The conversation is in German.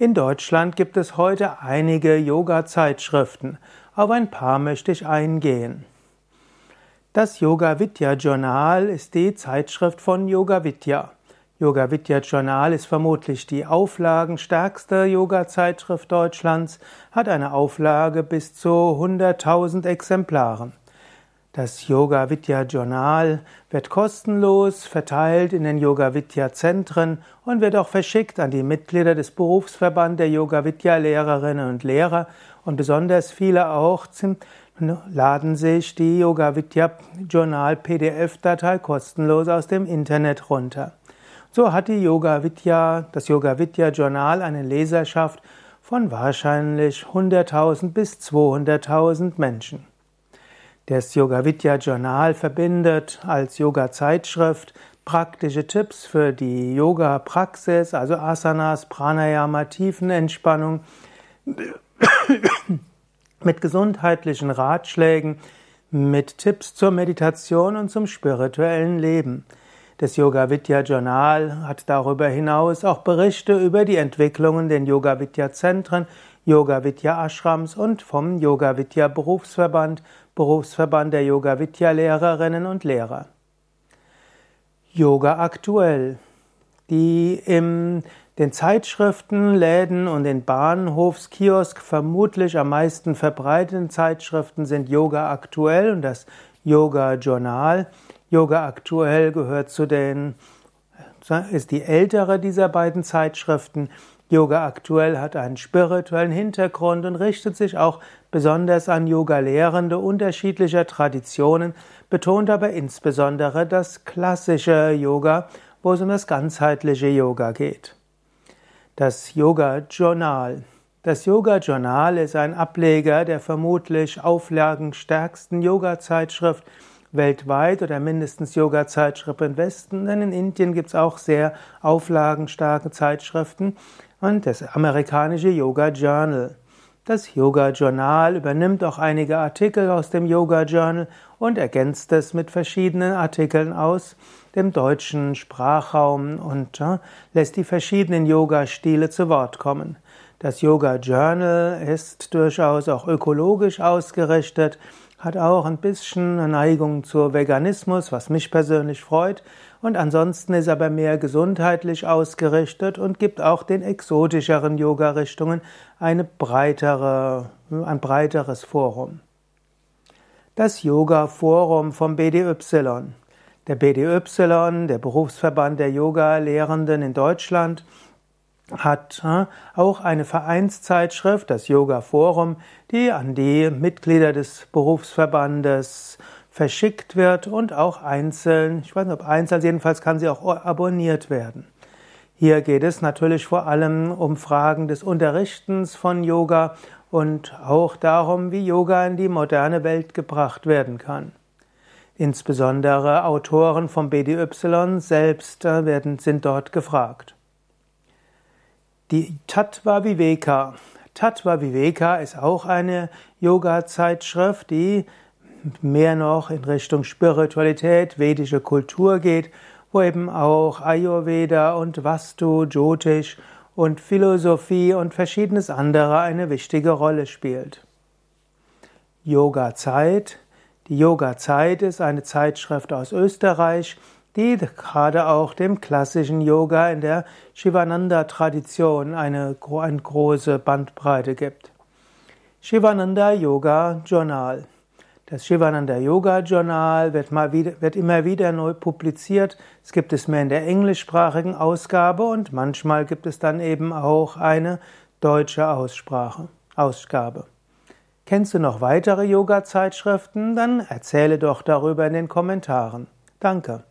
In Deutschland gibt es heute einige Yoga-Zeitschriften. Auf ein paar möchte ich eingehen. Das Yoga Vidya Journal ist die Zeitschrift von Yoga Vidya. Yoga Vidya Journal ist vermutlich die auflagenstärkste Yoga-Zeitschrift Deutschlands, hat eine Auflage bis zu 100.000 Exemplaren. Das Yoga Vidya Journal wird kostenlos verteilt in den Yoga Vidya Zentren und wird auch verschickt an die Mitglieder des Berufsverbands der Yoga Vidya Lehrerinnen und Lehrer und besonders viele auch laden sich die Yoga Vidya Journal PDF Datei kostenlos aus dem Internet runter. So hat die Yoga Vidya, das Yoga Vidya Journal eine Leserschaft von wahrscheinlich 100.000 bis 200.000 Menschen. Das Yoga Vidya Journal verbindet als Yoga-Zeitschrift praktische Tipps für die Yoga-Praxis, also Asanas, Pranayama, Tiefenentspannung, mit gesundheitlichen Ratschlägen, mit Tipps zur Meditation und zum spirituellen Leben. Das Yoga Vidya Journal hat darüber hinaus auch Berichte über die Entwicklungen den Yoga Vidya Zentren, Yoga Vidya Ashrams und vom Yoga Vidya Berufsverband, Berufsverband der Yoga Vidya Lehrerinnen und Lehrer. Yoga aktuell. Die in den Zeitschriften, Läden und den Bahnhofskiosk vermutlich am meisten verbreiteten Zeitschriften sind Yoga aktuell und das Yoga Journal. Yoga aktuell gehört zu den ist die ältere dieser beiden Zeitschriften. Yoga aktuell hat einen spirituellen Hintergrund und richtet sich auch besonders an Yoga-Lehrende unterschiedlicher Traditionen, betont aber insbesondere das klassische Yoga, wo es um das ganzheitliche Yoga geht. Das Yoga Journal. Das Yoga Journal ist ein Ableger der vermutlich auflagenstärksten Yoga-Zeitschrift weltweit oder mindestens Yoga-Zeitschrift im Westen, denn in Indien gibt es auch sehr auflagenstarke Zeitschriften und das amerikanische Yoga Journal. Das Yoga Journal übernimmt auch einige Artikel aus dem Yoga Journal und ergänzt es mit verschiedenen Artikeln aus dem deutschen Sprachraum und äh, lässt die verschiedenen Yoga-Stile zu Wort kommen. Das Yoga Journal ist durchaus auch ökologisch ausgerichtet hat auch ein bisschen eine Neigung zur Veganismus, was mich persönlich freut. Und ansonsten ist aber mehr gesundheitlich ausgerichtet und gibt auch den exotischeren Yoga-Richtungen eine breitere, ein breiteres Forum. Das Yoga-Forum vom BDY. Der BDY, der Berufsverband der Yoga-Lehrenden in Deutschland, hat äh, auch eine Vereinszeitschrift, das Yoga Forum, die an die Mitglieder des Berufsverbandes verschickt wird und auch einzeln, ich weiß nicht ob einzeln, jedenfalls kann sie auch abonniert werden. Hier geht es natürlich vor allem um Fragen des Unterrichtens von Yoga und auch darum, wie Yoga in die moderne Welt gebracht werden kann. Insbesondere Autoren vom BDY selbst äh, werden, sind dort gefragt. Die Tattva Viveka. Tattva Viveka ist auch eine Yoga-Zeitschrift, die mehr noch in Richtung Spiritualität, vedische Kultur geht, wo eben auch Ayurveda und Vastu, Jyotish und Philosophie und verschiedenes andere eine wichtige Rolle spielt. Yoga Zeit. Die Yoga Zeit ist eine Zeitschrift aus Österreich, die gerade auch dem klassischen Yoga in der Shivananda-Tradition eine, eine große Bandbreite gibt. Shivananda Yoga Journal. Das Shivananda Yoga Journal wird, mal wieder, wird immer wieder neu publiziert. Es gibt es mehr in der englischsprachigen Ausgabe und manchmal gibt es dann eben auch eine deutsche Aussprache, Ausgabe. Kennst du noch weitere Yoga-Zeitschriften? Dann erzähle doch darüber in den Kommentaren. Danke.